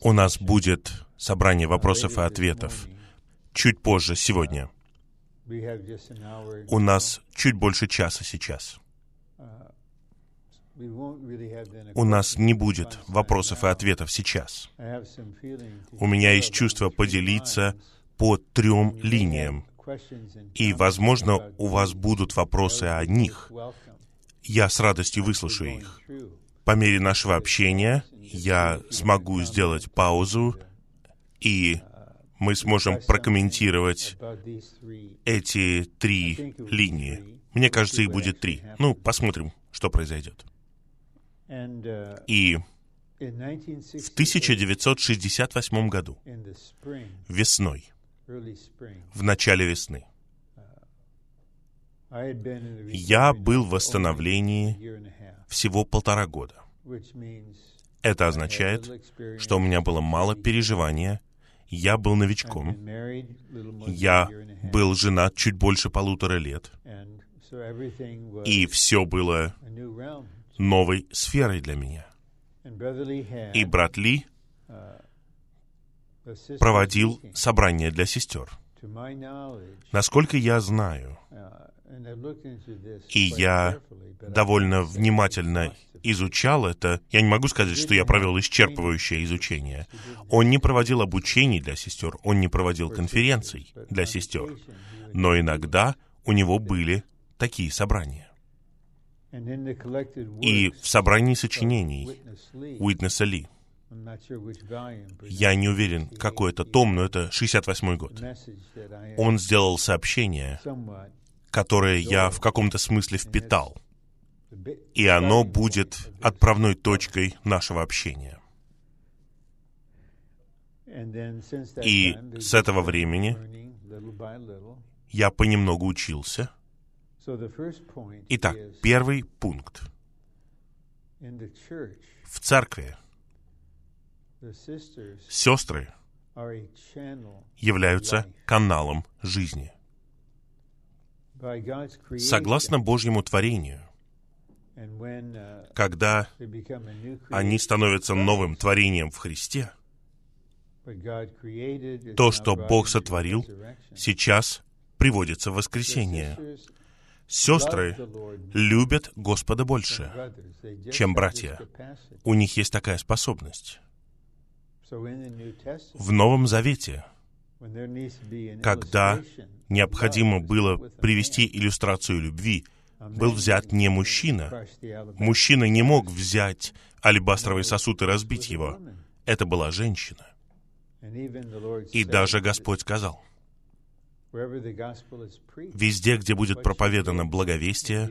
У нас будет собрание вопросов и ответов чуть позже сегодня. У нас чуть больше часа сейчас. У нас не будет вопросов и ответов сейчас. У меня есть чувство поделиться по трем линиям. И, возможно, у вас будут вопросы о них. Я с радостью выслушаю их. По мере нашего общения я смогу сделать паузу, и мы сможем прокомментировать эти три линии. Мне кажется, их будет три. Ну, посмотрим, что произойдет. И в 1968 году, весной, в начале весны, я был в восстановлении всего полтора года. Это означает, что у меня было мало переживания, я был новичком, я был женат чуть больше полутора лет, и все было новой сферой для меня. И брат Ли проводил собрание для сестер. Насколько я знаю, и я довольно внимательно изучал это, я не могу сказать, что я провел исчерпывающее изучение. Он не проводил обучений для сестер, он не проводил конференций для сестер, но иногда у него были такие собрания. И в собрании сочинений Уитнеса Ли, я не уверен, какой это том, но это 68-й год, он сделал сообщение, которое я в каком-то смысле впитал, и оно будет отправной точкой нашего общения. И с этого времени я понемногу учился — Итак, первый пункт. В церкви сестры являются каналом жизни. Согласно Божьему творению, когда они становятся новым творением в Христе, то, что Бог сотворил, сейчас приводится в воскресение. Сестры любят Господа больше, чем братья. У них есть такая способность. В Новом Завете, когда необходимо было привести иллюстрацию любви, был взят не мужчина. Мужчина не мог взять алебастровый сосуд и разбить его. Это была женщина. И даже Господь сказал, Везде, где будет проповедано благовестие,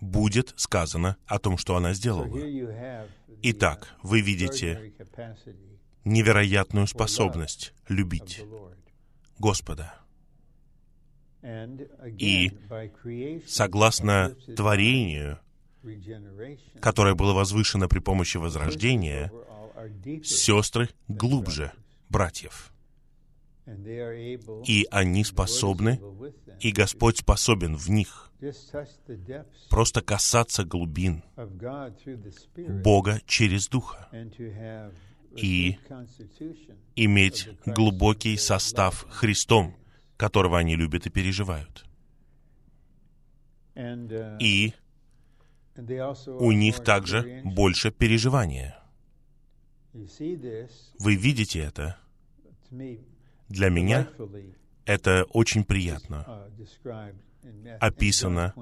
будет сказано о том, что она сделала. Итак, вы видите невероятную способность любить Господа. И согласно творению, которое было возвышено при помощи возрождения, сестры глубже братьев. И они способны, и Господь способен в них просто касаться глубин Бога через Духа и иметь глубокий состав Христом, которого они любят и переживают. И у них также больше переживания. Вы видите это? Для меня это очень приятно описано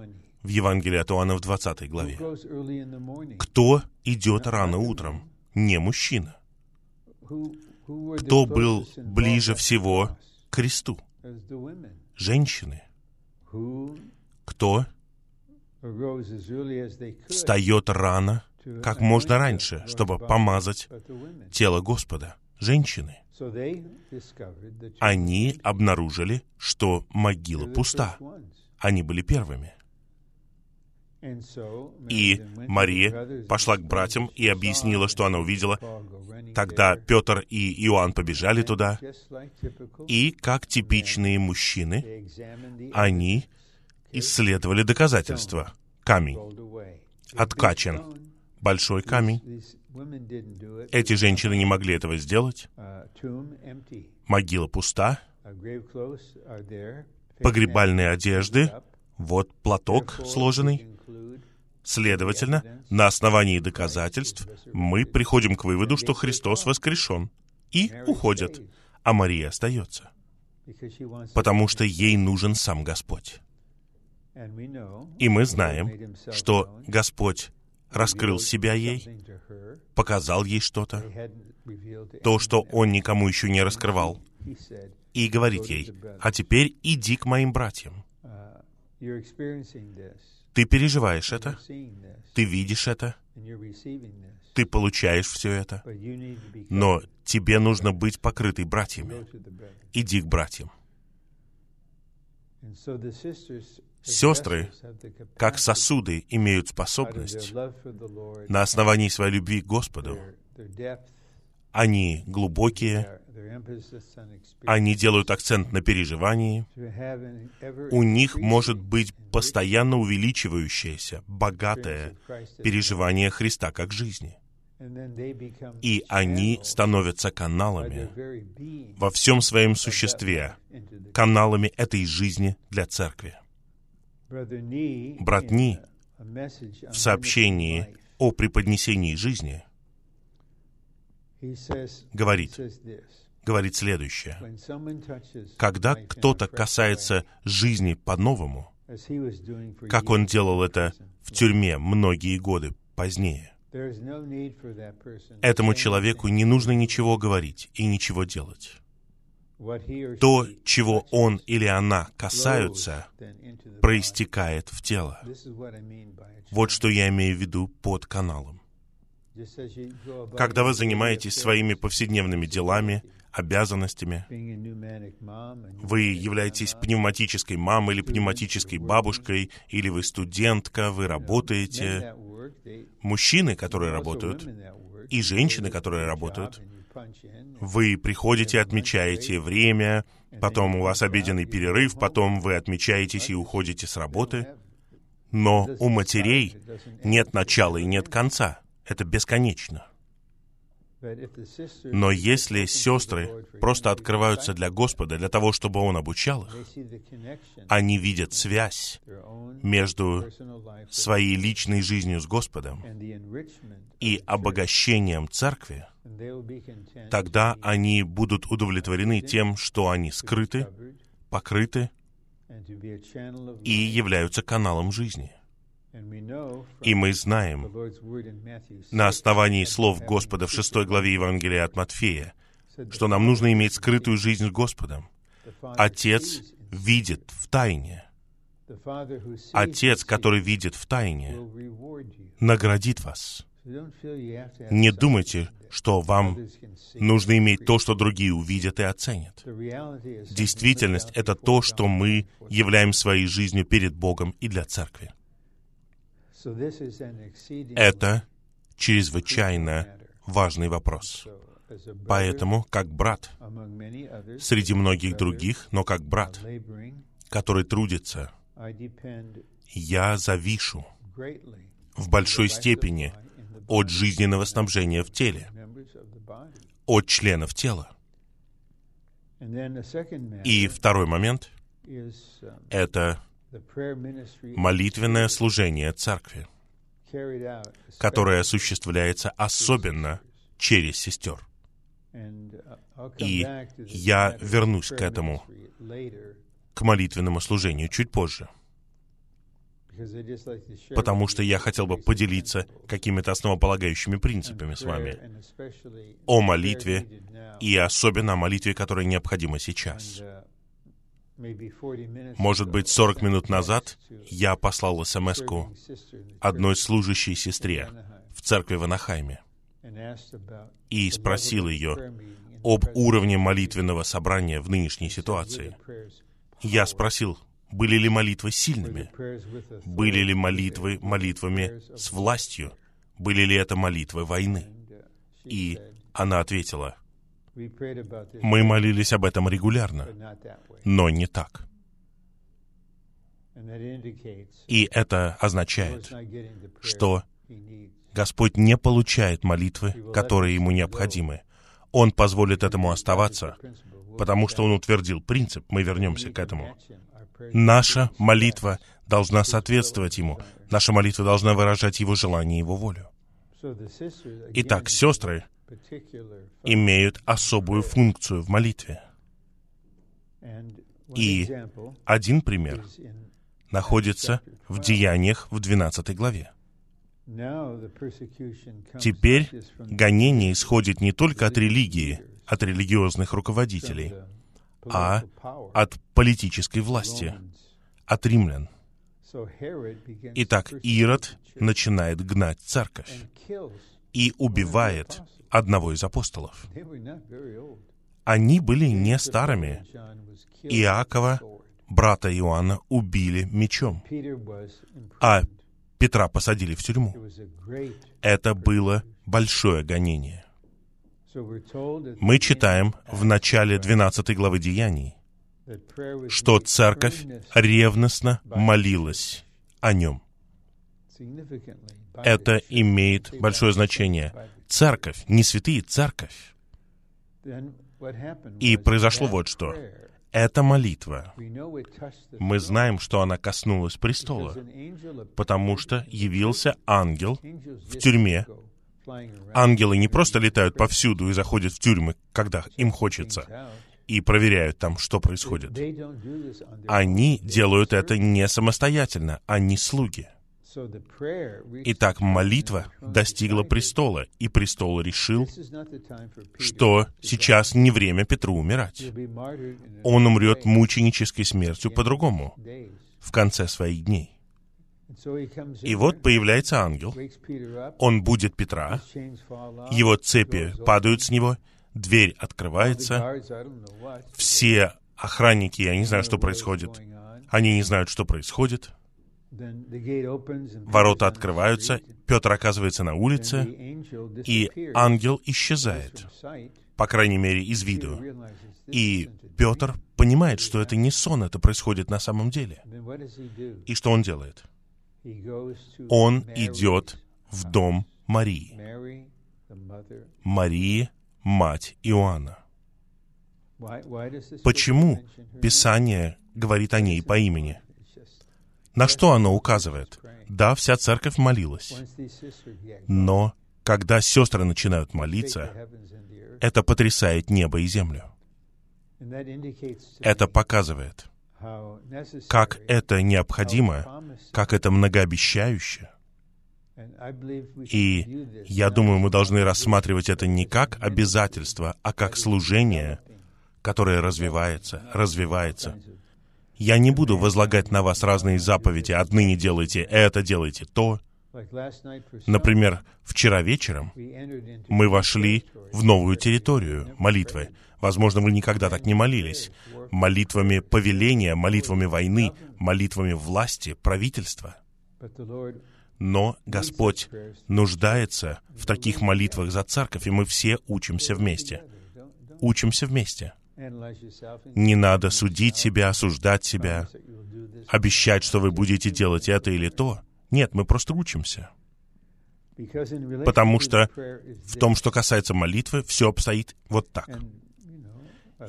в Евангелии от Иоанна в 20 главе. Кто идет рано утром? Не мужчина. Кто был ближе всего к кресту? Женщины. Кто встает рано, как можно раньше, чтобы помазать тело Господа? Женщины они обнаружили, что могила пуста. Они были первыми. И Мария пошла к братьям и объяснила, что она увидела. Тогда Петр и Иоанн побежали туда. И, как типичные мужчины, они исследовали доказательства. Камень откачан. Большой камень. Эти женщины не могли этого сделать. Могила пуста. Погребальные одежды. Вот платок сложенный. Следовательно, на основании доказательств мы приходим к выводу, что Христос воскрешен. И уходят. А Мария остается. Потому что ей нужен сам Господь. И мы знаем, что Господь раскрыл себя ей, показал ей что-то, то, что Он никому еще не раскрывал, и говорит ей, а теперь иди к моим братьям. Ты переживаешь это, ты видишь это, ты получаешь все это, но тебе нужно быть покрытой братьями. Иди к братьям. Сестры, как сосуды, имеют способность на основании своей любви к Господу. Они глубокие, они делают акцент на переживании. У них может быть постоянно увеличивающееся, богатое переживание Христа как жизни. И они становятся каналами во всем своем существе, каналами этой жизни для церкви. Брат Ни в сообщении о преподнесении жизни говорит, говорит следующее. Когда кто-то касается жизни по-новому, как он делал это в тюрьме многие годы позднее, Этому человеку не нужно ничего говорить и ничего делать. То, чего он или она касаются, проистекает в тело. Вот что я имею в виду под каналом. Когда вы занимаетесь своими повседневными делами, обязанностями, вы являетесь пневматической мамой или пневматической бабушкой, или вы студентка, вы работаете, мужчины, которые работают, и женщины, которые работают. Вы приходите, отмечаете время, потом у вас обеденный перерыв, потом вы отмечаетесь и уходите с работы. Но у матерей нет начала и нет конца. Это бесконечно. Но если сестры просто открываются для Господа, для того, чтобы Он обучал их, они видят связь между своей личной жизнью с Господом и обогащением церкви, тогда они будут удовлетворены тем, что они скрыты, покрыты и являются каналом жизни. И мы знаем на основании слов Господа в шестой главе Евангелия от Матфея, что нам нужно иметь скрытую жизнь с Господом. Отец видит в тайне. Отец, который видит в тайне, наградит вас. Не думайте, что вам нужно иметь то, что другие увидят и оценят. Действительность — это то, что мы являем своей жизнью перед Богом и для церкви. Это чрезвычайно важный вопрос. Поэтому, как брат, среди многих других, но как брат, который трудится, я завишу в большой степени от жизненного снабжения в теле, от членов тела. И второй момент — это молитвенное служение церкви, которое осуществляется особенно через сестер. И я вернусь к этому, к молитвенному служению чуть позже. Потому что я хотел бы поделиться какими-то основополагающими принципами с вами о молитве и особенно о молитве, которая необходима сейчас. Может быть, 40 минут назад я послал смс одной служащей сестре в церкви в Анахайме и спросил ее об уровне молитвенного собрания в нынешней ситуации. Я спросил, были ли молитвы сильными? Были ли молитвы молитвами с властью? Были ли это молитвы войны? И она ответила, мы молились об этом регулярно, но не так. И это означает, что Господь не получает молитвы, которые ему необходимы. Он позволит этому оставаться, потому что Он утвердил принцип. Мы вернемся к этому. Наша молитва должна соответствовать Ему. Наша молитва должна выражать Его желание и Его волю. Итак, сестры имеют особую функцию в молитве. И один пример находится в Деяниях в 12 главе. Теперь гонение исходит не только от религии, от религиозных руководителей, а от политической власти, от римлян. Итак, Ирод начинает гнать церковь и убивает одного из апостолов. Они были не старыми. Иакова, брата Иоанна, убили мечом, а Петра посадили в тюрьму. Это было большое гонение. Мы читаем в начале 12 главы Деяний, что церковь ревностно молилась о нем. Это имеет большое значение. Церковь, не святые, церковь. И произошло вот что. Эта молитва, мы знаем, что она коснулась престола, потому что явился ангел в тюрьме. Ангелы не просто летают повсюду и заходят в тюрьмы, когда им хочется, и проверяют там, что происходит. Они делают это не самостоятельно, они слуги. Итак, молитва достигла престола, и престол решил, что сейчас не время Петру умирать. Он умрет мученической смертью по-другому, в конце своих дней. И вот появляется ангел, он будет Петра, его цепи падают с него, дверь открывается, все охранники, я не знаю, что происходит, они не знают, что происходит, Ворота открываются, Петр оказывается на улице, и ангел исчезает, по крайней мере, из виду. И Петр понимает, что это не сон, это происходит на самом деле. И что он делает? Он идет в дом Марии. Марии, мать Иоанна. Почему Писание говорит о ней по имени? На что оно указывает? Да, вся церковь молилась. Но когда сестры начинают молиться, это потрясает небо и землю. Это показывает, как это необходимо, как это многообещающе. И я думаю, мы должны рассматривать это не как обязательство, а как служение, которое развивается, развивается, я не буду возлагать на вас разные заповеди. Отныне делайте это, делайте то. Например, вчера вечером мы вошли в новую территорию молитвы. Возможно, вы никогда так не молились. Молитвами повеления, молитвами войны, молитвами власти, правительства. Но Господь нуждается в таких молитвах за церковь, и мы все учимся вместе. Учимся вместе. Не надо судить себя, осуждать себя, обещать, что вы будете делать это или то. Нет, мы просто учимся. Потому что в том, что касается молитвы, все обстоит вот так.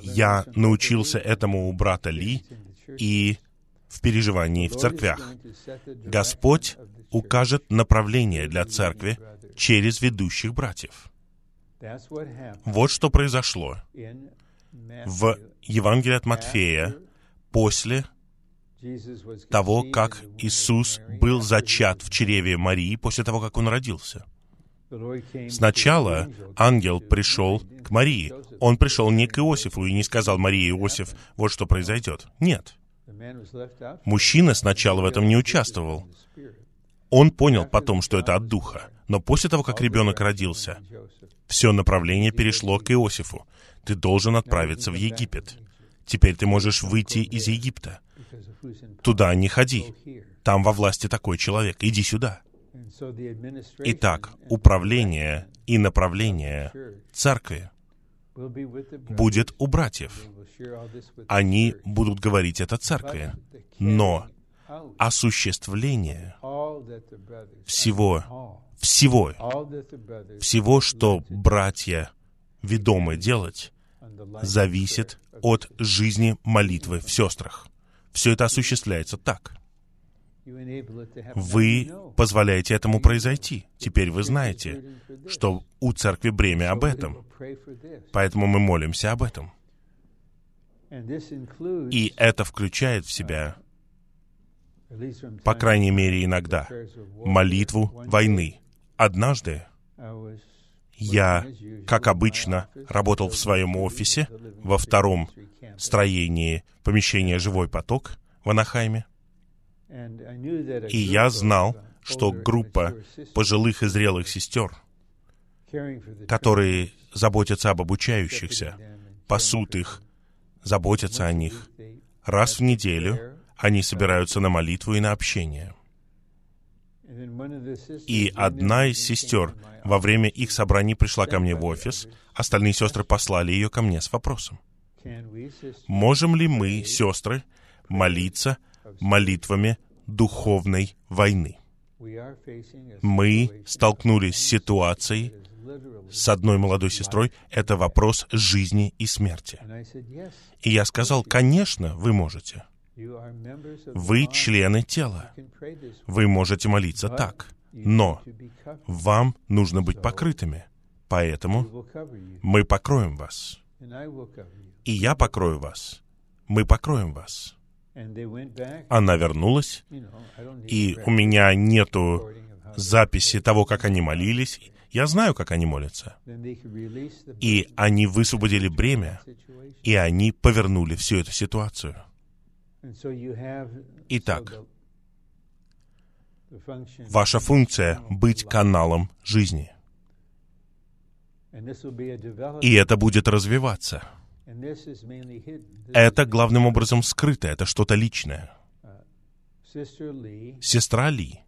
Я научился этому у брата Ли и в переживании в церквях. Господь укажет направление для церкви через ведущих братьев. Вот что произошло в Евангелии от Матфея после того, как Иисус был зачат в чреве Марии, после того, как Он родился. Сначала ангел пришел к Марии. Он пришел не к Иосифу и не сказал Марии Иосиф, вот что произойдет. Нет. Мужчина сначала в этом не участвовал. Он понял потом, что это от Духа. Но после того, как ребенок родился, все направление перешло к Иосифу ты должен отправиться в Египет. Теперь ты можешь выйти из Египта. Туда не ходи. Там во власти такой человек. Иди сюда. Итак, управление и направление церкви будет у братьев. Они будут говорить это церкви. Но осуществление всего, всего, всего, что братья ведомы делать, зависит от жизни молитвы в сестрах. Все это осуществляется так. Вы позволяете этому произойти. Теперь вы знаете, что у церкви бремя об этом. Поэтому мы молимся об этом. И это включает в себя, по крайней мере иногда, молитву войны. Однажды я, как обычно, работал в своем офисе во втором строении помещения «Живой поток» в Анахайме. И я знал, что группа пожилых и зрелых сестер, которые заботятся об обучающихся, пасут их, заботятся о них, раз в неделю они собираются на молитву и на общение. И одна из сестер во время их собраний пришла ко мне в офис, остальные сестры послали ее ко мне с вопросом. Можем ли мы, сестры, молиться молитвами духовной войны? Мы столкнулись с ситуацией с одной молодой сестрой. Это вопрос жизни и смерти. И я сказал, конечно, вы можете. Вы члены тела. Вы можете молиться так. Но вам нужно быть покрытыми. Поэтому мы покроем вас. И я покрою вас. Мы покроем вас. Она вернулась, и у меня нету записи того, как они молились. Я знаю, как они молятся. И они высвободили бремя, и они повернули всю эту ситуацию. Итак, ваша функция — быть каналом жизни. И это будет развиваться. Это главным образом скрыто, это что-то личное. Сестра Ли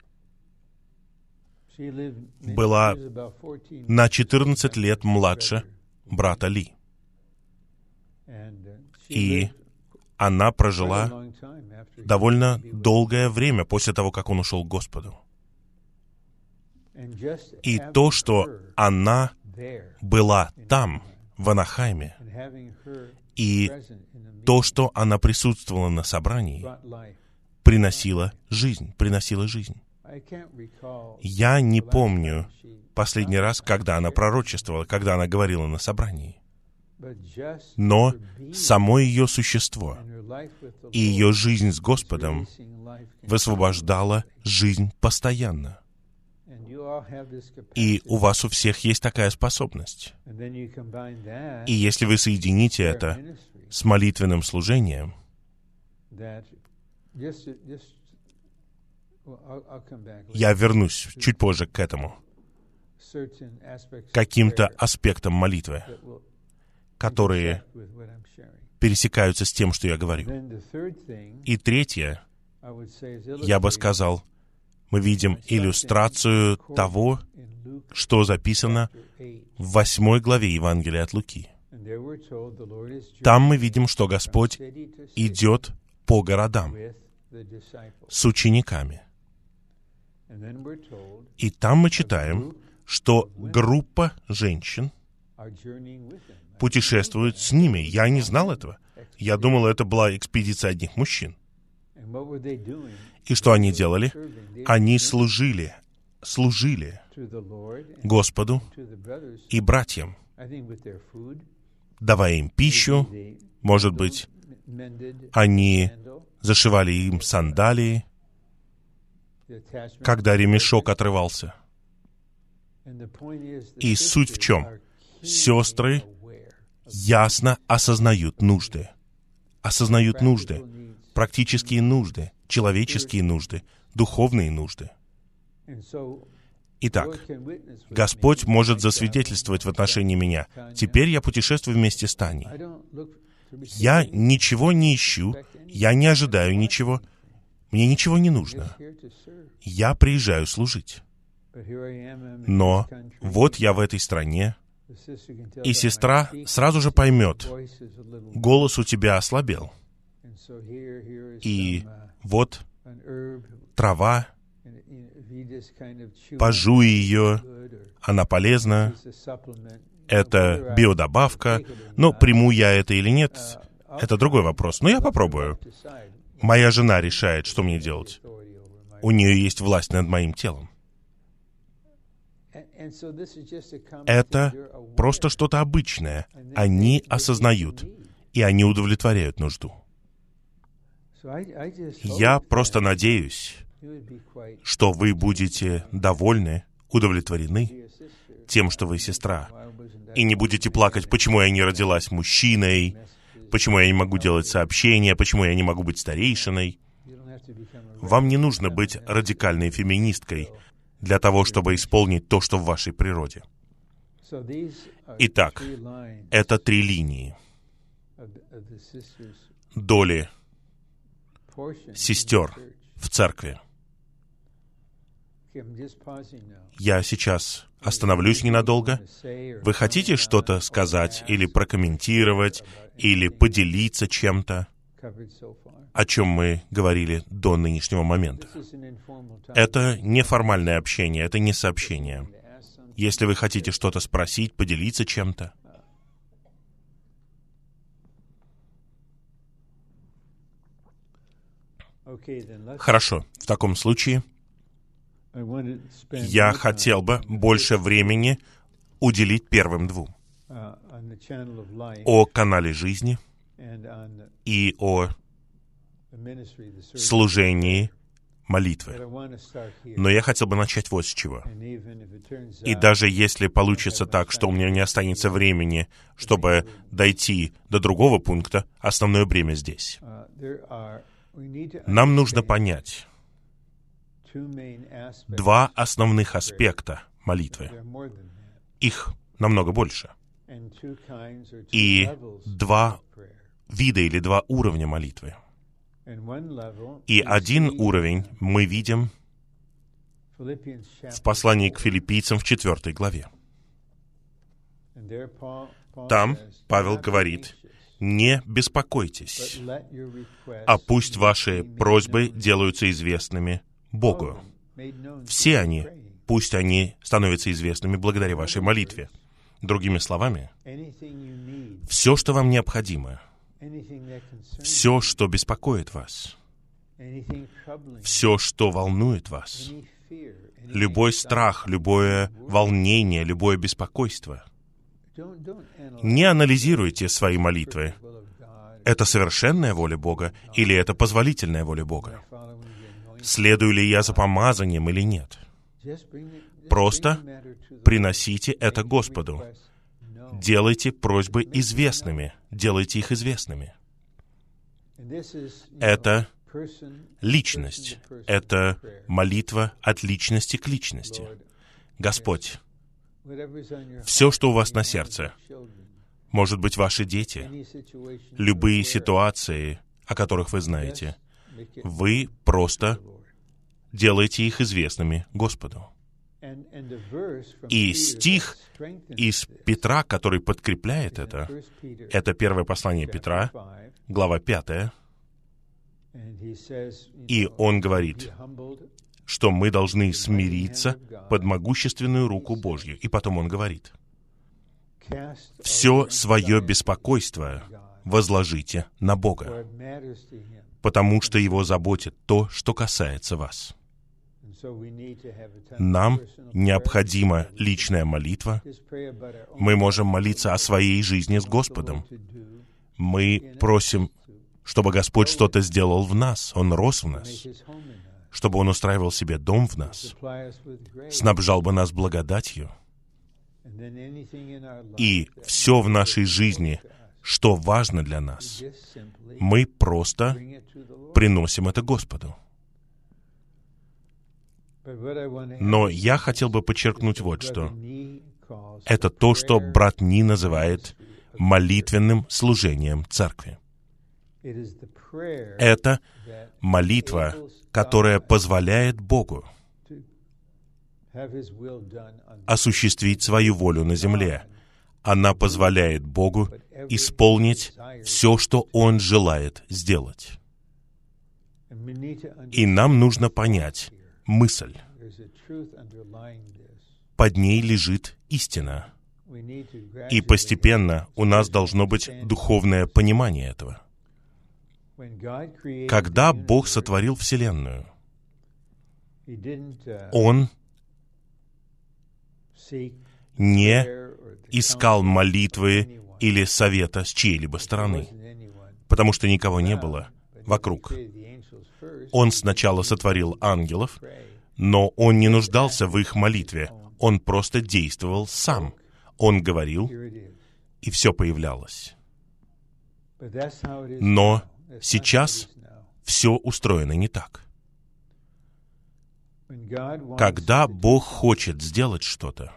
была на 14 лет младше брата Ли. И она прожила довольно долгое время после того, как он ушел к Господу. И то, что она была там, в Анахайме, и то, что она присутствовала на собрании, приносило жизнь, приносило жизнь. Я не помню последний раз, когда она пророчествовала, когда она говорила на собрании. Но само ее существо и ее жизнь с Господом высвобождала жизнь постоянно. И у вас у всех есть такая способность. И если вы соедините это с молитвенным служением, я вернусь чуть позже к этому, каким-то аспектам молитвы, которые пересекаются с тем, что я говорю. И третье, я бы сказал, мы видим иллюстрацию того, что записано в восьмой главе Евангелия от Луки. Там мы видим, что Господь идет по городам с учениками. И там мы читаем, что группа женщин путешествует с ними. Я не знал этого. Я думал, это была экспедиция одних мужчин. И что они делали? Они служили, служили Господу и братьям, давая им пищу, может быть, они зашивали им сандалии, когда ремешок отрывался. И суть в чем? Сестры ясно осознают нужды. Осознают нужды, практические нужды, человеческие нужды, духовные нужды. Итак, Господь может засвидетельствовать в отношении меня. Теперь я путешествую вместе с Таней. Я ничего не ищу, я не ожидаю ничего, мне ничего не нужно. Я приезжаю служить. Но вот я в этой стране, и сестра сразу же поймет, голос у тебя ослабел. И вот трава, пожуй ее, она полезна, это биодобавка, но приму я это или нет, это другой вопрос. Но я попробую. Моя жена решает, что мне делать. У нее есть власть над моим телом. Это просто что-то обычное. Они осознают, и они удовлетворяют нужду. Я просто надеюсь, что вы будете довольны, удовлетворены тем, что вы сестра, и не будете плакать, почему я не родилась мужчиной, почему я не могу делать сообщения, почему я не могу быть старейшиной. Вам не нужно быть радикальной феминисткой для того, чтобы исполнить то, что в вашей природе. Итак, это три линии доли сестер в церкви. Я сейчас остановлюсь ненадолго. Вы хотите что-то сказать или прокомментировать, или поделиться чем-то, о чем мы говорили до нынешнего момента? Это неформальное общение, это не сообщение. Если вы хотите что-то спросить, поделиться чем-то, Хорошо, в таком случае я хотел бы больше времени уделить первым двум. О канале жизни и о служении молитвы. Но я хотел бы начать вот с чего. И даже если получится так, что у меня не останется времени, чтобы дойти до другого пункта, основное бремя здесь. Нам нужно понять два основных аспекта молитвы. Их намного больше. И два вида или два уровня молитвы. И один уровень мы видим в послании к филиппийцам в четвертой главе. Там Павел говорит, не беспокойтесь, а пусть ваши просьбы делаются известными Богу. Все они, пусть они становятся известными благодаря вашей молитве. Другими словами, все, что вам необходимо, все, что беспокоит вас, все, что волнует вас, любой страх, любое волнение, любое беспокойство — не анализируйте свои молитвы. Это совершенная воля Бога или это позволительная воля Бога? Следую ли я за помазанием или нет? Просто приносите это Господу. Делайте просьбы известными. Делайте их известными. Это личность. Это молитва от личности к личности. Господь, все, что у вас на сердце, может быть, ваши дети, любые ситуации, о которых вы знаете, вы просто делаете их известными Господу. И стих из Петра, который подкрепляет это, это первое послание Петра, глава 5, и он говорит, что мы должны смириться под могущественную руку Божью. И потом он говорит, «Все свое беспокойство возложите на Бога, потому что Его заботит то, что касается вас». Нам необходима личная молитва. Мы можем молиться о своей жизни с Господом. Мы просим, чтобы Господь что-то сделал в нас, Он рос в нас чтобы Он устраивал себе дом в нас, снабжал бы нас благодатью, и все в нашей жизни, что важно для нас, мы просто приносим это Господу. Но я хотел бы подчеркнуть вот что. Это то, что брат Ни называет молитвенным служением церкви. Это молитва, которая позволяет Богу осуществить свою волю на земле. Она позволяет Богу исполнить все, что Он желает сделать. И нам нужно понять мысль. Под ней лежит истина. И постепенно у нас должно быть духовное понимание этого. Когда Бог сотворил Вселенную, Он не искал молитвы или совета с чьей-либо стороны, потому что никого не было вокруг. Он сначала сотворил ангелов, но он не нуждался в их молитве. Он просто действовал сам. Он говорил, и все появлялось. Но сейчас все устроено не так. Когда Бог хочет сделать что-то,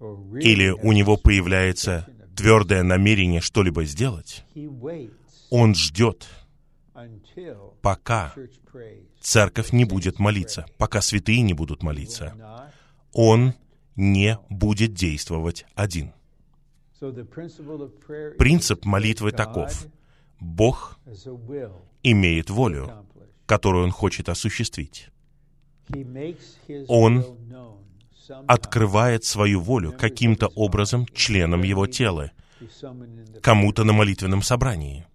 или у него появляется твердое намерение что-либо сделать, он ждет, пока церковь не будет молиться, пока святые не будут молиться. Он не будет действовать один. Принцип молитвы таков. Бог имеет волю, которую Он хочет осуществить. Он открывает свою волю каким-то образом членам Его тела, кому-то на молитвенном собрании,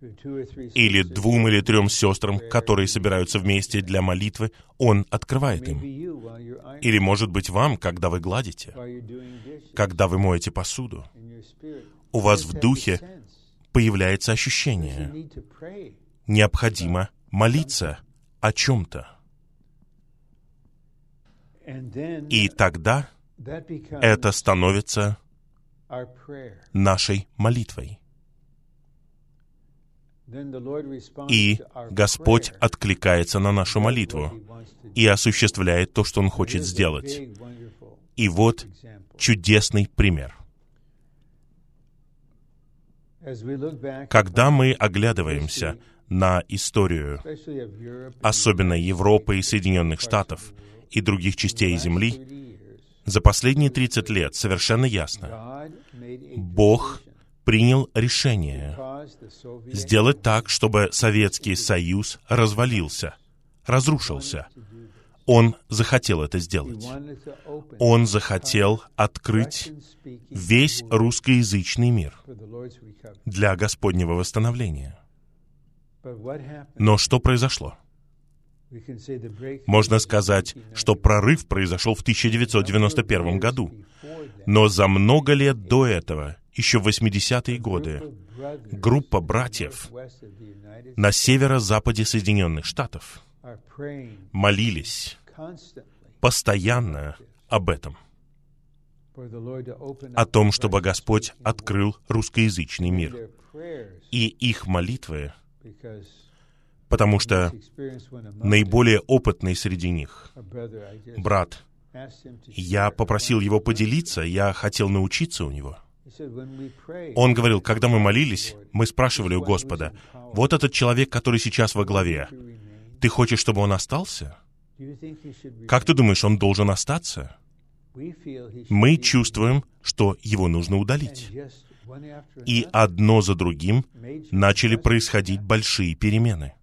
или двум или трем сестрам, которые собираются вместе для молитвы, Он открывает им. Или, может быть, вам, когда вы гладите, когда вы моете посуду, у вас в духе появляется ощущение. Необходимо молиться о чем-то. И тогда это становится нашей молитвой. И Господь откликается на нашу молитву и осуществляет то, что Он хочет сделать. И вот чудесный пример. Когда мы оглядываемся на историю, особенно Европы и Соединенных Штатов и других частей Земли, за последние 30 лет совершенно ясно, Бог принял решение сделать так, чтобы Советский Союз развалился, разрушился. Он захотел это сделать. Он захотел открыть весь русскоязычный мир для Господнего восстановления. Но что произошло? Можно сказать, что прорыв произошел в 1991 году, но за много лет до этого, еще в 80-е годы, группа братьев на северо-западе Соединенных Штатов молились постоянно об этом, о том, чтобы Господь открыл русскоязычный мир. И их молитвы, потому что наиболее опытный среди них, брат, я попросил его поделиться, я хотел научиться у него. Он говорил, когда мы молились, мы спрашивали у Господа, вот этот человек, который сейчас во главе, ты хочешь, чтобы он остался? Как ты думаешь, он должен остаться? Мы чувствуем, что его нужно удалить. И одно за другим начали происходить большие перемены.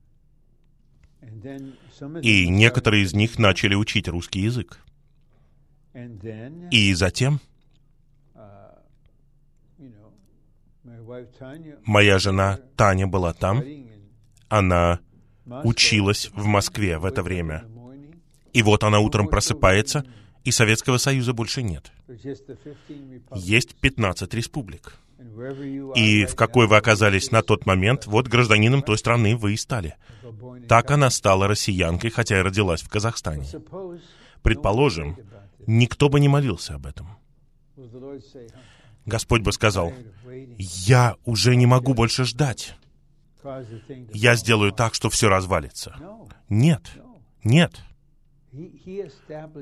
И некоторые из них начали учить русский язык. И затем моя жена Таня была там. Она училась в Москве в это время. И вот она утром просыпается, и Советского Союза больше нет. Есть 15 республик. И в какой вы оказались на тот момент, вот гражданином той страны вы и стали. Так она стала россиянкой, хотя и родилась в Казахстане. Предположим, никто бы не молился об этом. Господь бы сказал, «Я уже не могу больше ждать. Я сделаю так, что все развалится». Нет, нет.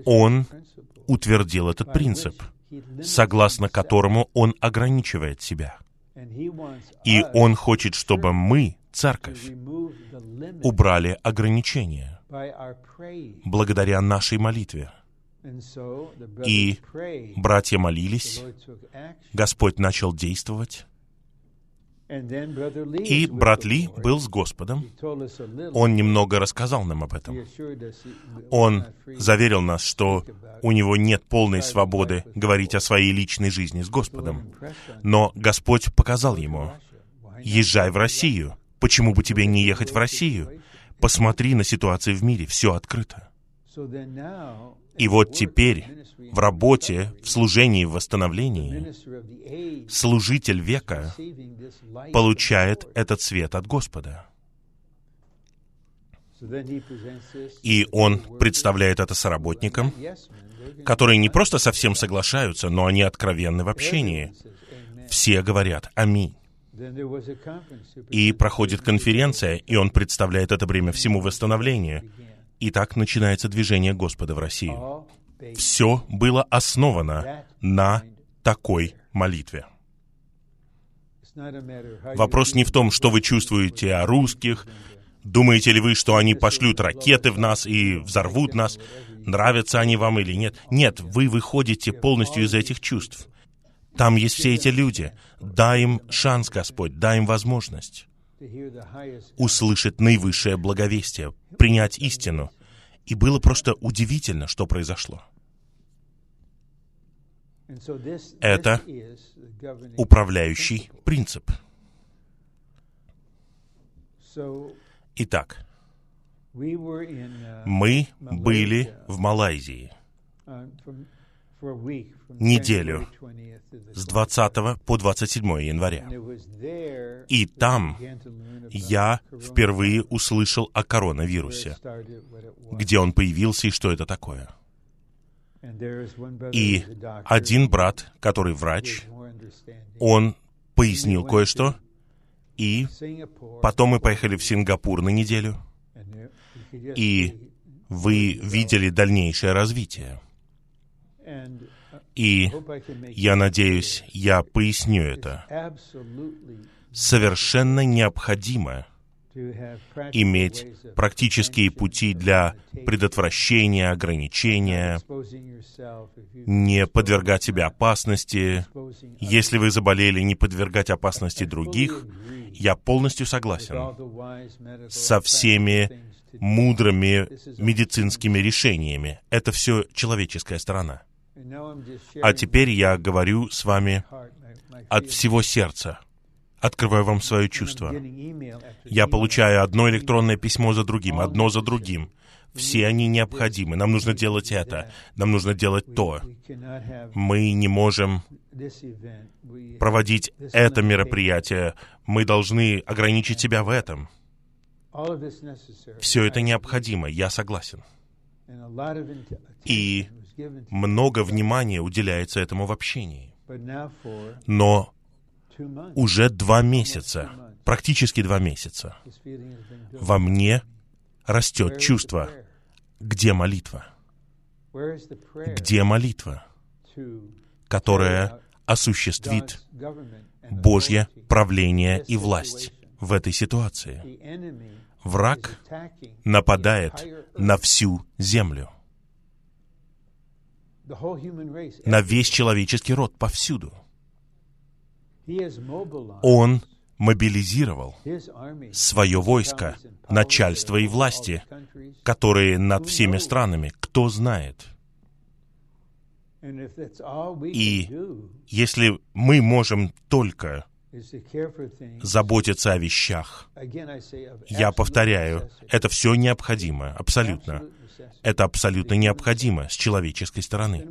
Он утвердил этот принцип, согласно которому он ограничивает себя. И он хочет, чтобы мы, церковь, убрали ограничения благодаря нашей молитве. И братья молились, Господь начал действовать, И брат Ли был с Господом. Он немного рассказал нам об этом. Он заверил нас, что у него нет полной свободы говорить о своей личной жизни с Господом. Но Господь показал ему, езжай в Россию. Почему бы тебе не ехать в Россию? Посмотри на ситуацию в мире, все открыто. И вот теперь в работе, в служении, в восстановлении, служитель века получает этот свет от Господа. И он представляет это соработникам, которые не просто совсем соглашаются, но они откровенны в общении. Все говорят «Аминь». И проходит конференция, и он представляет это время всему восстановлению. И так начинается движение Господа в Россию. Все было основано на такой молитве. Вопрос не в том, что вы чувствуете о русских, думаете ли вы, что они пошлют ракеты в нас и взорвут нас, нравятся они вам или нет. Нет, вы выходите полностью из этих чувств. Там есть все эти люди. Дай им шанс, Господь, дай им возможность услышать наивысшее благовестие, принять истину. И было просто удивительно, что произошло. Это управляющий принцип. Итак, мы были в Малайзии неделю с 20 по 27 января. И там я впервые услышал о коронавирусе, где он появился и что это такое. И один брат, который врач, он пояснил кое-что, и потом мы поехали в Сингапур на неделю, и вы видели дальнейшее развитие. И я надеюсь, я поясню это. Совершенно необходимо иметь практические пути для предотвращения, ограничения, не подвергать себя опасности. Если вы заболели, не подвергать опасности других. Я полностью согласен со всеми мудрыми медицинскими решениями. Это все человеческая сторона. А теперь я говорю с вами от всего сердца. Открываю вам свое чувство. Я получаю одно электронное письмо за другим, одно за другим. Все они необходимы. Нам нужно делать это. Нам нужно делать то. Мы не можем проводить это мероприятие. Мы должны ограничить себя в этом. Все это необходимо, я согласен. И много внимания уделяется этому в общении. Но уже два месяца, практически два месяца, во мне растет чувство, где молитва? Где молитва, которая осуществит Божье правление и власть в этой ситуации? Враг нападает на всю землю на весь человеческий род повсюду. Он мобилизировал свое войско, начальство и власти, которые над всеми странами, кто знает. И если мы можем только заботиться о вещах, я повторяю, это все необходимо, абсолютно это абсолютно необходимо с человеческой стороны.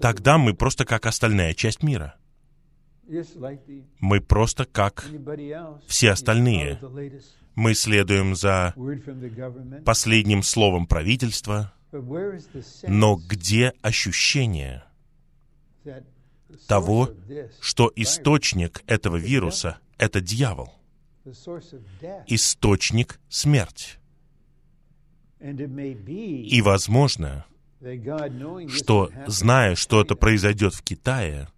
Тогда мы просто как остальная часть мира. Мы просто как все остальные. Мы следуем за последним словом правительства, но где ощущение того, что источник этого вируса — это дьявол, источник — смерть. И возможно, что, зная, что это произойдет в Китае,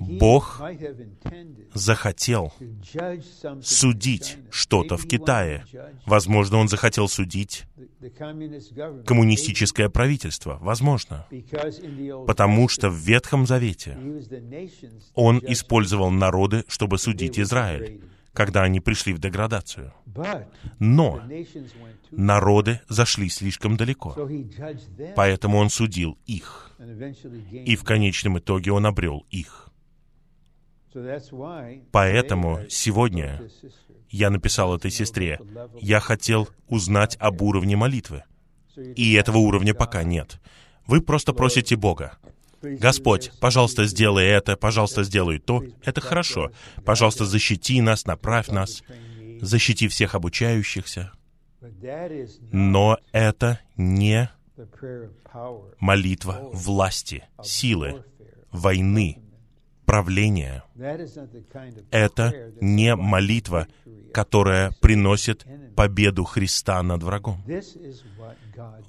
Бог захотел судить что-то в Китае. Возможно, Он захотел судить коммунистическое правительство. Возможно. Потому что в Ветхом Завете Он использовал народы, чтобы судить Израиль когда они пришли в деградацию. Но народы зашли слишком далеко, поэтому он судил их, и в конечном итоге он обрел их. Поэтому сегодня я написал этой сестре, я хотел узнать об уровне молитвы, и этого уровня пока нет. Вы просто просите Бога. Господь, пожалуйста, сделай это, пожалуйста, сделай то. Это хорошо. Пожалуйста, защити нас, направь нас, защити всех обучающихся. Но это не молитва власти, силы, войны, правления. Это не молитва, которая приносит победу Христа над врагом.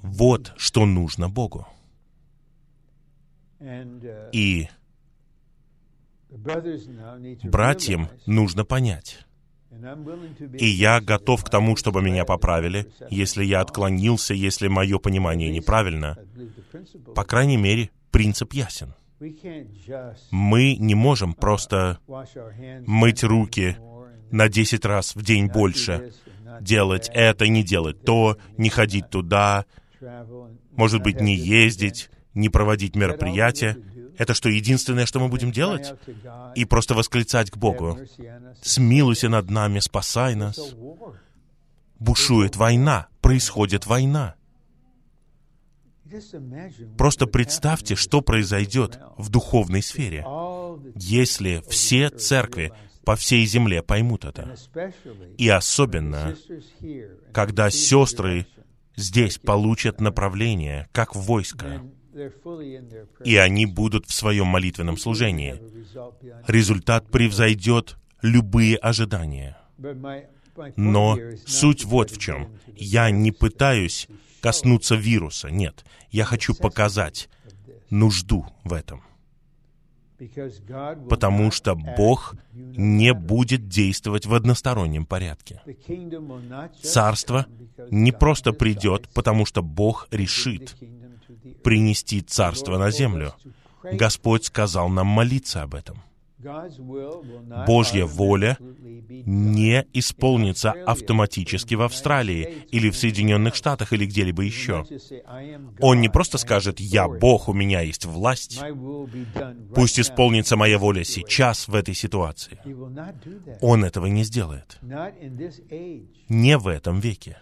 Вот что нужно Богу. И братьям нужно понять. И я готов к тому, чтобы меня поправили, если я отклонился, если мое понимание неправильно. По крайней мере, принцип ясен. Мы не можем просто мыть руки на 10 раз в день больше, делать это, не делать то, не ходить туда, может быть, не ездить, не проводить мероприятия. Это что, единственное, что мы будем делать? И просто восклицать к Богу. «Смилуйся над нами, спасай нас». Бушует война, происходит война. Просто представьте, что произойдет в духовной сфере, если все церкви по всей земле поймут это. И особенно, когда сестры здесь получат направление, как войско, и они будут в своем молитвенном служении. Результат превзойдет любые ожидания. Но суть вот в чем. Я не пытаюсь коснуться вируса, нет. Я хочу показать нужду в этом. Потому что Бог не будет действовать в одностороннем порядке. Царство не просто придет, потому что Бог решит принести царство на землю. Господь сказал нам молиться об этом. Божья воля не исполнится автоматически в Австралии или в Соединенных Штатах или где-либо еще. Он не просто скажет «Я Бог, у меня есть власть». Пусть исполнится моя воля сейчас в этой ситуации. Он этого не сделает. Не в этом веке.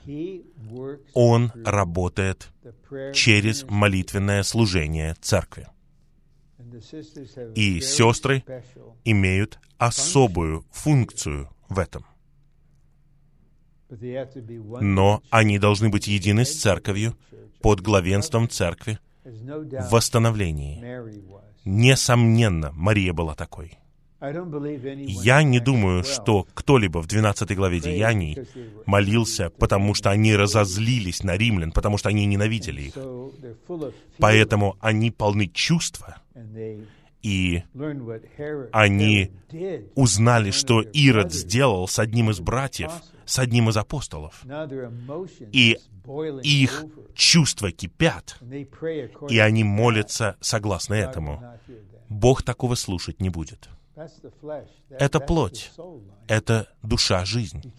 Он работает через молитвенное служение церкви. И сестры имеют особую функцию в этом. Но они должны быть едины с церковью, под главенством церкви, в восстановлении. Несомненно, Мария была такой. Я не думаю, что кто-либо в 12 главе Деяний молился, потому что они разозлились на римлян, потому что они ненавидели их. Поэтому они полны чувства, и они узнали, что Ирод сделал с одним из братьев, с одним из апостолов. И их чувства кипят, и они молятся согласно этому. Бог такого слушать не будет. Это плоть, это душа, жизнь.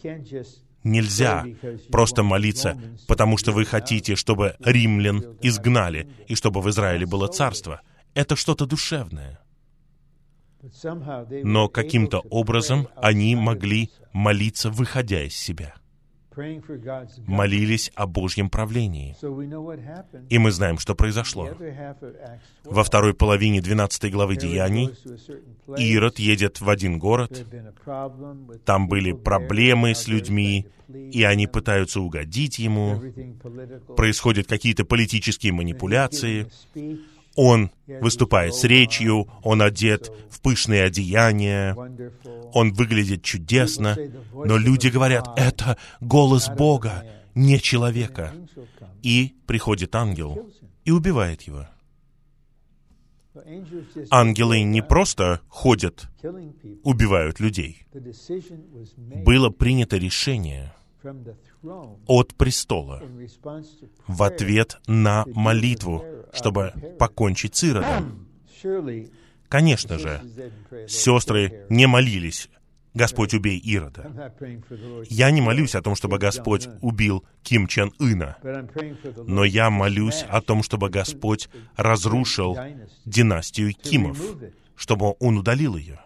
Нельзя просто молиться, потому что вы хотите, чтобы римлян изгнали, и чтобы в Израиле было царство — это что-то душевное. Но каким-то образом они могли молиться, выходя из себя. Молились о Божьем правлении. И мы знаем, что произошло. Во второй половине 12 главы Деяний Ирод едет в один город, там были проблемы с людьми, и они пытаются угодить ему, происходят какие-то политические манипуляции, он выступает с речью, он одет в пышные одеяния, он выглядит чудесно, но люди говорят, это голос Бога, не человека. И приходит ангел и убивает его. Ангелы не просто ходят, убивают людей. Было принято решение от престола в ответ на молитву, чтобы покончить с Иродом. Конечно же, сестры не молились Господь, убей Ирода. Я не молюсь о том, чтобы Господь убил Ким Чен Ына, но я молюсь о том, чтобы Господь разрушил династию Кимов, чтобы Он удалил ее.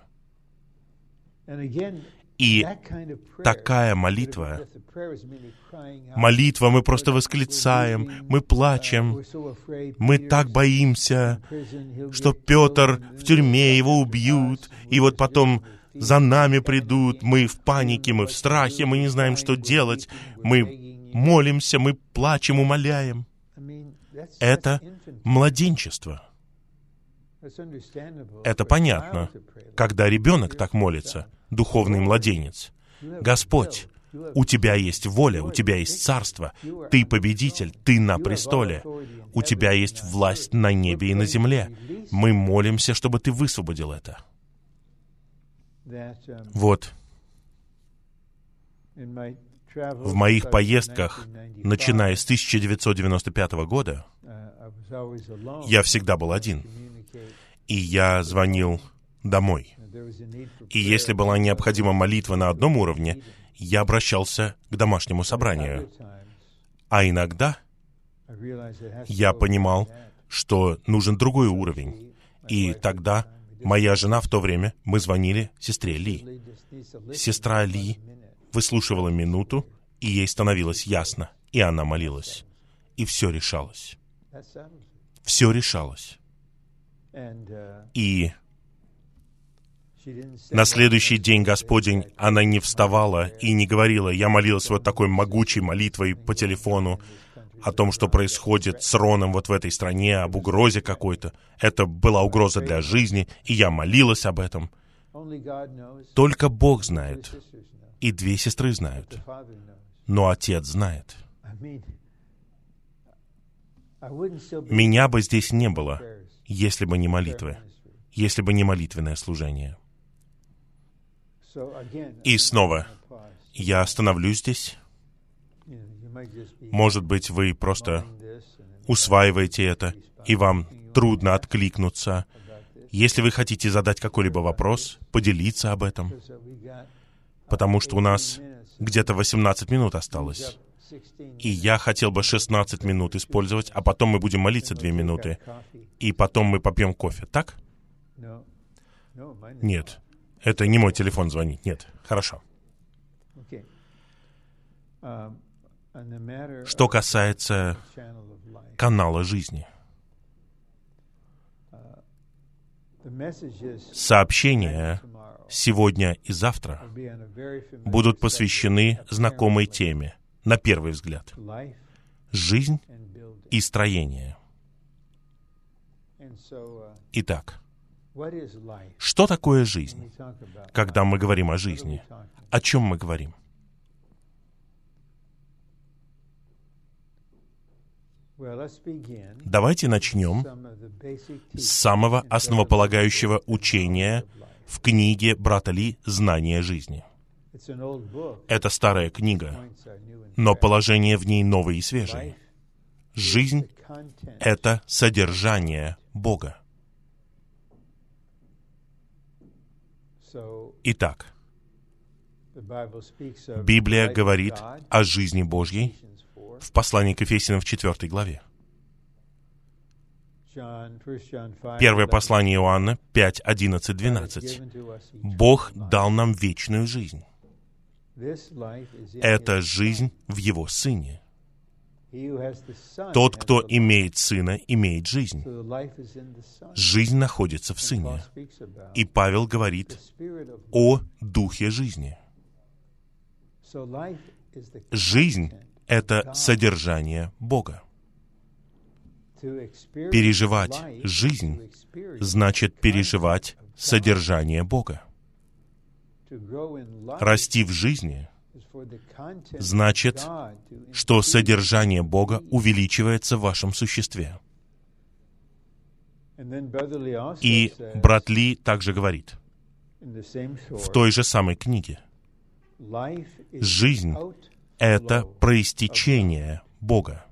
И такая молитва, молитва, мы просто восклицаем, мы плачем, мы так боимся, что Петр в тюрьме его убьют, и вот потом за нами придут, мы в панике, мы в страхе, мы не знаем, что делать, мы молимся, мы плачем, умоляем. Это младенчество. Это понятно, когда ребенок так молится, духовный младенец. Господь, у Тебя есть воля, у Тебя есть царство, Ты победитель, Ты на престоле, у Тебя есть власть на небе и на земле. Мы молимся, чтобы Ты высвободил это. Вот, в моих поездках, начиная с 1995 года, я всегда был один. И я звонил домой. И если была необходима молитва на одном уровне, я обращался к домашнему собранию. А иногда я понимал, что нужен другой уровень. И тогда Моя жена в то время, мы звонили сестре Ли. Сестра Ли выслушивала минуту, и ей становилось ясно, и она молилась. И все решалось. Все решалось. И на следующий день Господень она не вставала и не говорила, я молилась вот такой могучей молитвой по телефону, о том, что происходит с Роном вот в этой стране, об угрозе какой-то. Это была угроза для жизни, и я молилась об этом. Только Бог знает, и две сестры знают, но Отец знает. Меня бы здесь не было, если бы не молитвы, если бы не молитвенное служение. И снова, я остановлюсь здесь, может быть, вы просто усваиваете это, и вам трудно откликнуться. Если вы хотите задать какой-либо вопрос, поделиться об этом, потому что у нас где-то 18 минут осталось. И я хотел бы 16 минут использовать, а потом мы будем молиться 2 минуты. И потом мы попьем кофе, так? Нет. Это не мой телефон звонит. Нет. Хорошо. Что касается канала жизни, сообщения сегодня и завтра будут посвящены знакомой теме, на первый взгляд. Жизнь и строение. Итак, что такое жизнь? Когда мы говорим о жизни, о чем мы говорим? Давайте начнем с самого основополагающего учения в книге брата Ли «Знание жизни». Это старая книга, но положение в ней новое и свежее. Жизнь — это содержание Бога. Итак, Библия говорит о жизни Божьей в послании к Ефесянам в 4 главе. Первое послание Иоанна 5, 11, 12. Бог дал нам вечную жизнь. Это жизнь в Его Сыне. Тот, кто имеет Сына, имеет жизнь. Жизнь находится в Сыне. И Павел говорит о Духе жизни. Жизнь это содержание Бога. Переживать жизнь значит переживать содержание Бога. Расти в жизни значит, что содержание Бога увеличивается в вашем существе. И брат Ли также говорит в той же самой книге, жизнь — это проистечение Бога.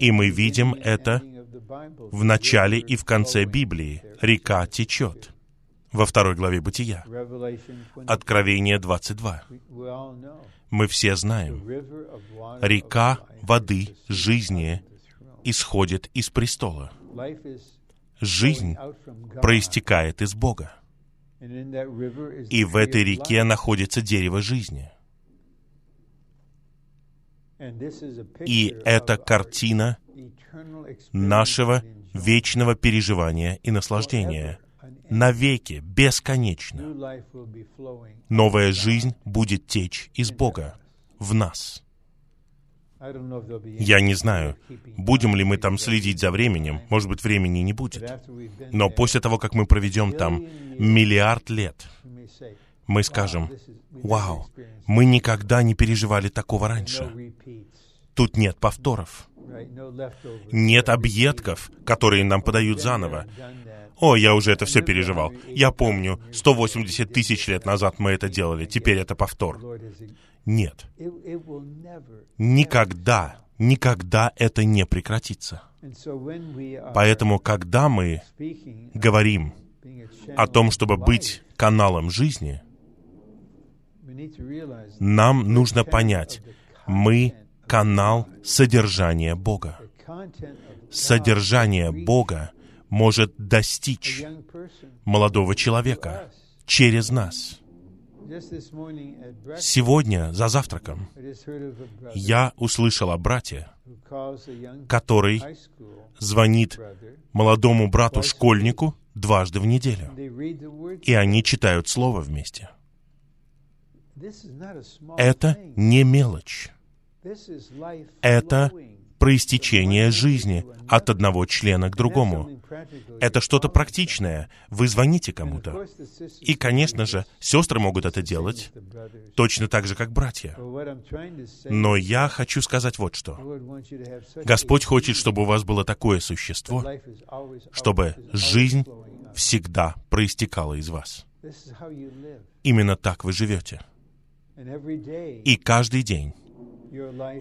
И мы видим это в начале и в конце Библии. Река течет. Во второй главе Бытия. Откровение 22. Мы все знаем. Река воды жизни исходит из престола. Жизнь проистекает из Бога. И в этой реке находится дерево жизни. И это картина нашего вечного переживания и наслаждения. Навеки, бесконечно. Новая жизнь будет течь из Бога в нас. Я не знаю, будем ли мы там следить за временем. Может быть, времени не будет. Но после того, как мы проведем там миллиард лет, мы скажем, «Вау, мы никогда не переживали такого раньше. Тут нет повторов. Нет объедков, которые нам подают заново. О, я уже это все переживал. Я помню, 180 тысяч лет назад мы это делали, теперь это повтор. Нет. Никогда, никогда это не прекратится. Поэтому, когда мы говорим о том, чтобы быть каналом жизни, нам нужно понять, мы канал содержания Бога. Содержание Бога может достичь молодого человека через нас. Сегодня за завтраком я услышал о брате, который звонит молодому брату-школьнику дважды в неделю. И они читают Слово вместе. Это не мелочь. Это проистечение жизни от одного члена к другому. Это что-то практичное. Вы звоните кому-то. И, конечно же, сестры могут это делать, точно так же, как братья. Но я хочу сказать вот что. Господь хочет, чтобы у вас было такое существо, чтобы жизнь всегда проистекала из вас. Именно так вы живете. И каждый день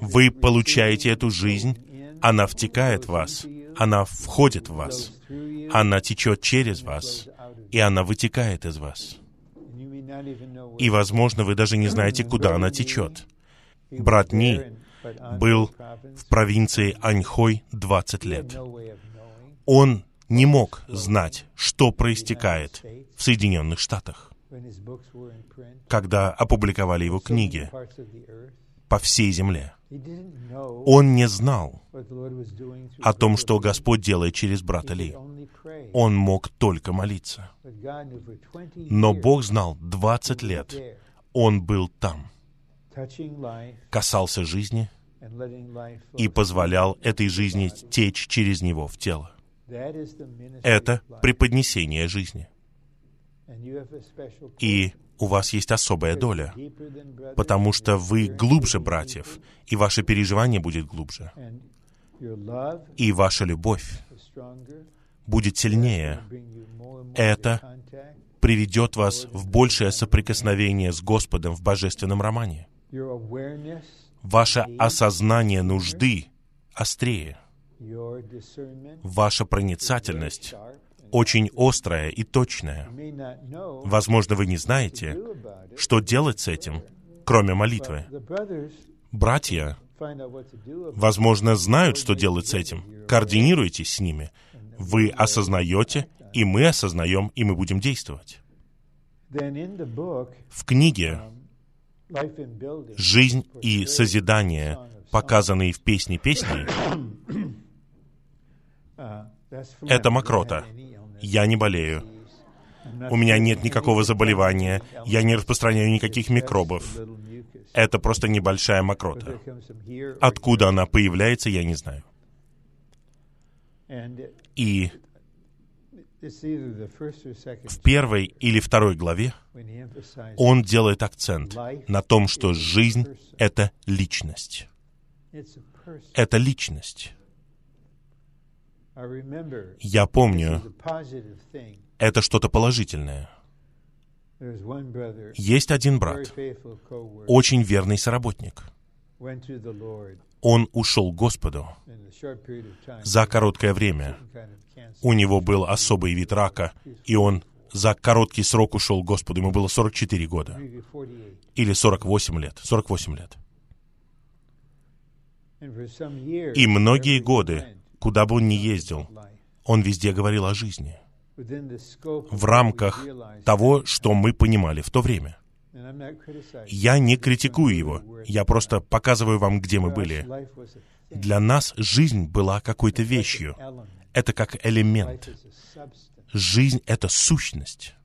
вы получаете эту жизнь, она втекает в вас, она входит в вас, она течет через вас, и она вытекает из вас. И, возможно, вы даже не знаете, куда она течет. Брат Ни был в провинции Аньхой 20 лет. Он не мог знать, что проистекает в Соединенных Штатах когда опубликовали его книги по всей земле. Он не знал о том, что Господь делает через брата Ли. Он мог только молиться. Но Бог знал 20 лет. Он был там, касался жизни и позволял этой жизни течь через него в тело. Это преподнесение жизни. И у вас есть особая доля, потому что вы глубже братьев, и ваше переживание будет глубже. И ваша любовь будет сильнее. Это приведет вас в большее соприкосновение с Господом в божественном романе. Ваше осознание нужды острее. Ваша проницательность очень острая и точная. Возможно, вы не знаете, что делать с этим, кроме молитвы. Братья, возможно, знают, что делать с этим. Координируйтесь с ними. Вы осознаете, и мы осознаем, и мы будем действовать. В книге «Жизнь и созидание», показанные в «Песне песней», это мокрота я не болею. У меня нет никакого заболевания, я не распространяю никаких микробов. Это просто небольшая мокрота. Откуда она появляется, я не знаю. И в первой или второй главе он делает акцент на том, что жизнь — это личность. Это личность. Я помню, это что-то положительное. Есть один брат, очень верный соработник. Он ушел к Господу за короткое время. У него был особый вид рака, и он за короткий срок ушел к Господу. Ему было 44 года. Или 48 лет. 48 лет. И многие годы, куда бы он ни ездил, он везде говорил о жизни в рамках того, что мы понимали в то время. Я не критикую его, я просто показываю вам, где мы были. Для нас жизнь была какой-то вещью. Это как элемент. Жизнь — это сущность.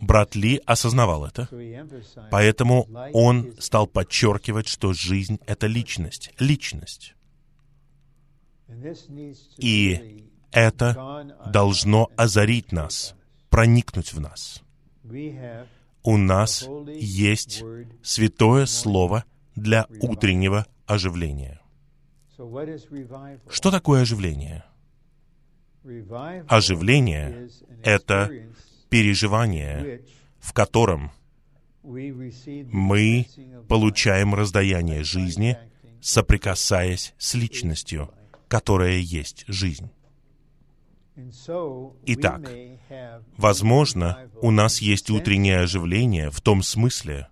Брат Ли осознавал это, поэтому он стал подчеркивать, что жизнь — это личность. Личность. И это должно озарить нас, проникнуть в нас. У нас есть святое слово для утреннего оживления. Что такое оживление? Оживление — это переживание, в котором мы получаем раздаяние жизни, соприкасаясь с личностью, которая есть жизнь. Итак, возможно, у нас есть утреннее оживление в том смысле,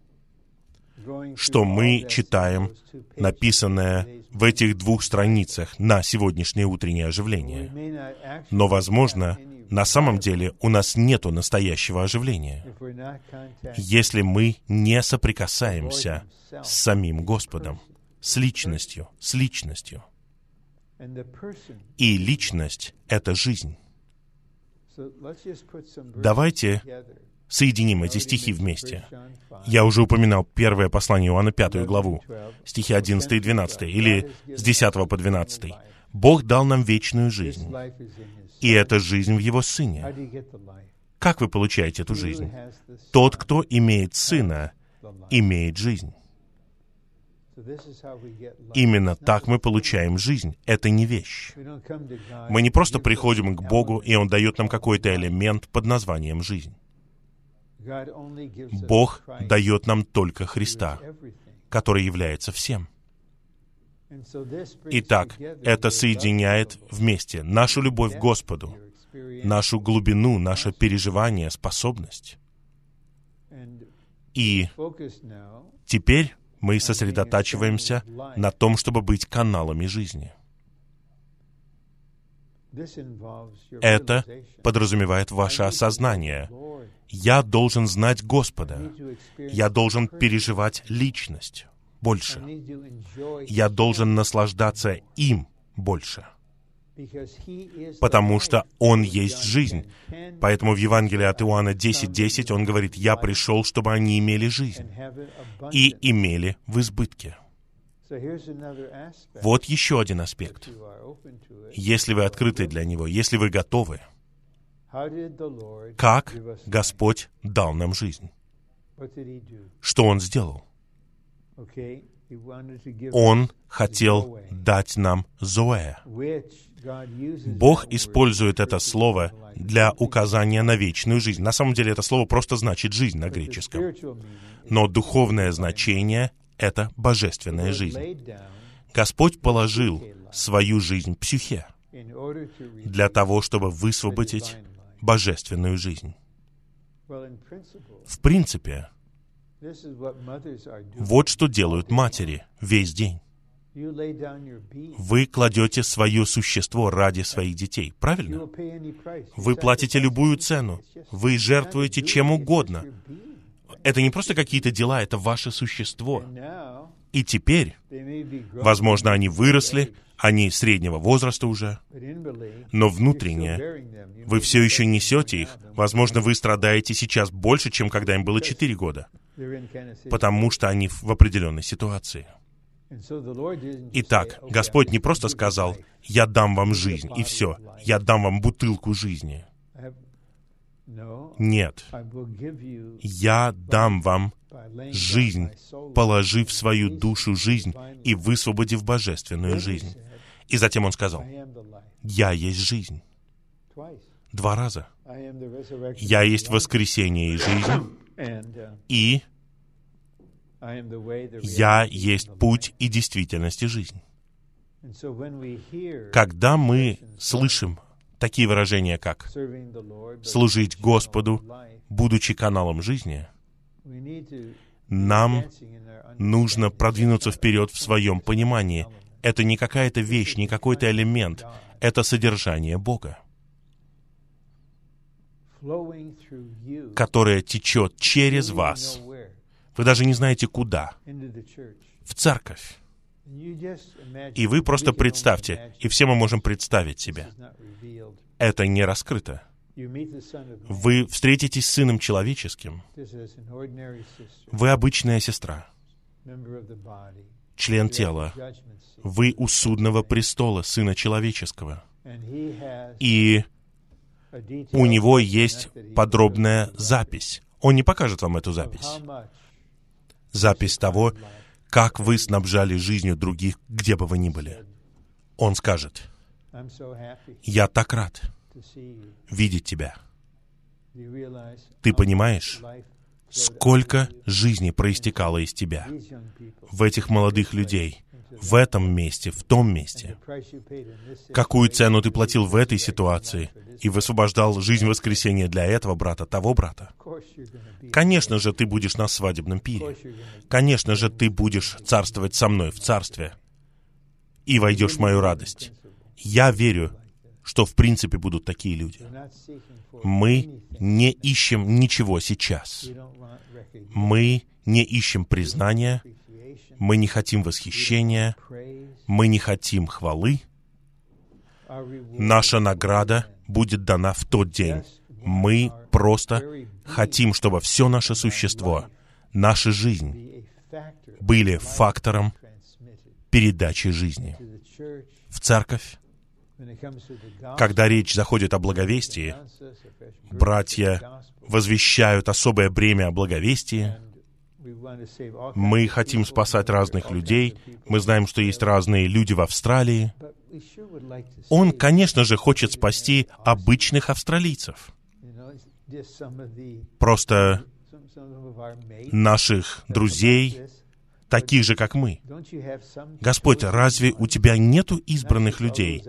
что мы читаем написанное в этих двух страницах на сегодняшнее утреннее оживление. Но, возможно, на самом деле у нас нет настоящего оживления, если мы не соприкасаемся с самим Господом, с личностью, с личностью. И личность — это жизнь. Давайте соединим эти стихи вместе. Я уже упоминал первое послание Иоанна, пятую главу, стихи 11 и 12, или с 10 по 12. Бог дал нам вечную жизнь, и эта жизнь в Его Сыне. Как вы получаете эту жизнь? Тот, кто имеет Сына, имеет жизнь. Именно так мы получаем жизнь. Это не вещь. Мы не просто приходим к Богу, и Он дает нам какой-то элемент под названием жизнь. Бог дает нам только Христа, который является всем. Итак, это соединяет вместе нашу любовь к Господу, нашу глубину, наше переживание, способность. И теперь мы сосредотачиваемся на том, чтобы быть каналами жизни. Это подразумевает ваше осознание. Я должен знать Господа. Я должен переживать личность больше. Я должен наслаждаться им больше потому что Он есть жизнь. Поэтому в Евангелии от Иоанна 10.10 10 он говорит, «Я пришел, чтобы они имели жизнь и имели в избытке». Вот еще один аспект. Если вы открыты для него, если вы готовы, как Господь дал нам жизнь? Что Он сделал? Он хотел дать нам Зоэ. Бог использует это слово для указания на вечную жизнь. На самом деле это слово просто значит «жизнь» на греческом. Но духовное значение — это божественная жизнь. Господь положил свою жизнь психе для того, чтобы высвободить божественную жизнь. В принципе, вот что делают матери весь день. Вы кладете свое существо ради своих детей, правильно? Вы платите любую цену. Вы жертвуете чем угодно. Это не просто какие-то дела, это ваше существо. И теперь, возможно, они выросли, они среднего возраста уже, но внутренне вы все еще несете их. Возможно, вы страдаете сейчас больше, чем когда им было 4 года, потому что они в определенной ситуации. Итак, Господь не просто сказал, «Я дам вам жизнь, и все, я дам вам бутылку жизни». Нет, я дам вам жизнь, положив свою душу жизнь и высвободив божественную жизнь. И затем он сказал, «Я есть жизнь». Два раза. «Я есть воскресение и жизнь». И «Я есть путь и действительность и жизнь». Когда мы слышим такие выражения, как «служить Господу, будучи каналом жизни», нам нужно продвинуться вперед в своем понимании. Это не какая-то вещь, не какой-то элемент. Это содержание Бога, которое течет через вас. Вы даже не знаете куда. В церковь. И вы просто представьте, и все мы можем представить себе. Это не раскрыто. Вы встретитесь с Сыном Человеческим. Вы обычная сестра, член тела. Вы у судного престола Сына Человеческого. И у него есть подробная запись. Он не покажет вам эту запись. Запись того, как вы снабжали жизнью других, где бы вы ни были. Он скажет, «Я так рад видеть тебя. Ты понимаешь, сколько жизни проистекало из тебя в этих молодых людей, в этом месте, в том месте. Какую цену ты платил в этой ситуации и высвобождал жизнь воскресения для этого брата, того брата? Конечно же, ты будешь на свадебном пире. Конечно же, ты будешь царствовать со мной в царстве и войдешь в мою радость. Я верю, что в принципе будут такие люди. Мы не ищем ничего сейчас. Мы не ищем признания, мы не хотим восхищения, мы не хотим хвалы. Наша награда будет дана в тот день. Мы просто хотим, чтобы все наше существо, наша жизнь были фактором передачи жизни в церковь. Когда речь заходит о благовестии, братья возвещают особое бремя о благовестии, мы хотим спасать разных людей. Мы знаем, что есть разные люди в Австралии. Он, конечно же, хочет спасти обычных австралийцев. Просто наших друзей, таких же, как мы. Господь, разве у Тебя нету избранных людей?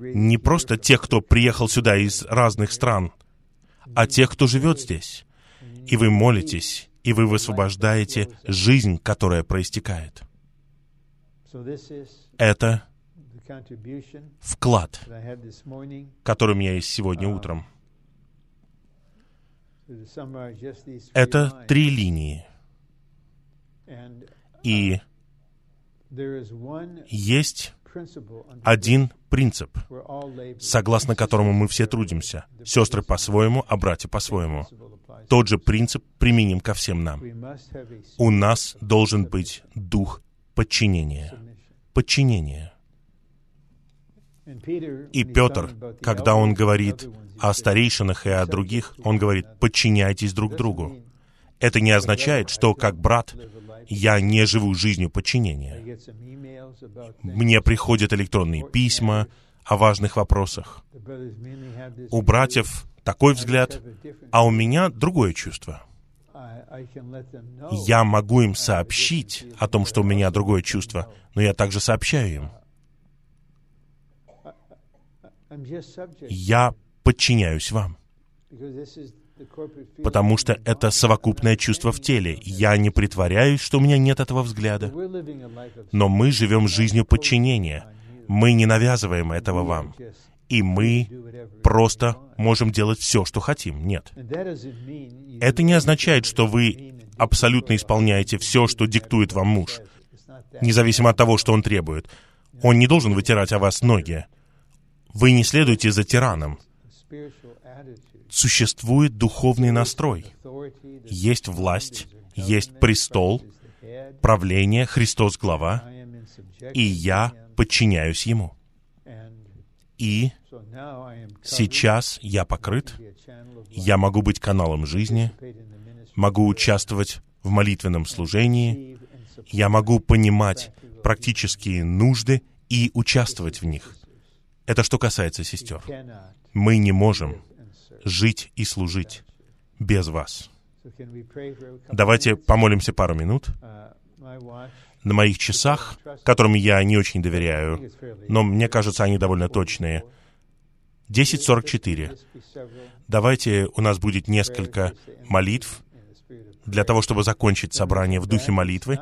Не просто тех, кто приехал сюда из разных стран, а тех, кто живет здесь. И вы молитесь, и вы высвобождаете жизнь, которая проистекает. Это вклад, который у меня есть сегодня утром. Это три линии. И есть один принцип, согласно которому мы все трудимся. Сестры по-своему, а братья по-своему. Тот же принцип применим ко всем нам. У нас должен быть дух подчинения. Подчинение. И Петр, когда он говорит о старейшинах и о других, он говорит, подчиняйтесь друг другу. Это не означает, что как брат я не живу жизнью подчинения. Мне приходят электронные письма о важных вопросах. У братьев такой взгляд, а у меня другое чувство. Я могу им сообщить о том, что у меня другое чувство, но я также сообщаю им. Я подчиняюсь вам потому что это совокупное чувство в теле. Я не притворяюсь, что у меня нет этого взгляда. Но мы живем жизнью подчинения. Мы не навязываем этого вам. И мы просто можем делать все, что хотим. Нет. Это не означает, что вы абсолютно исполняете все, что диктует вам муж, независимо от того, что он требует. Он не должен вытирать о вас ноги. Вы не следуете за тираном существует духовный настрой. Есть власть, есть престол, правление, Христос глава, и я подчиняюсь Ему. И сейчас я покрыт, я могу быть каналом жизни, могу участвовать в молитвенном служении, я могу понимать практические нужды и участвовать в них. Это что касается сестер. Мы не можем жить и служить без вас. Давайте помолимся пару минут. На моих часах, которым я не очень доверяю, но мне кажется, они довольно точные, 10.44. Давайте у нас будет несколько молитв для того, чтобы закончить собрание в духе молитвы,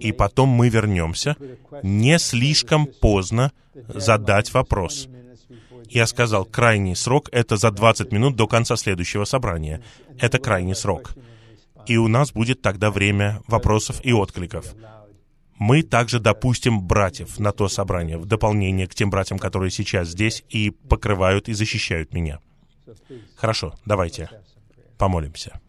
и потом мы вернемся. Не слишком поздно задать вопрос. Я сказал, крайний срок — это за 20 минут до конца следующего собрания. Это крайний срок. И у нас будет тогда время вопросов и откликов. Мы также допустим братьев на то собрание, в дополнение к тем братьям, которые сейчас здесь и покрывают и защищают меня. Хорошо, давайте помолимся.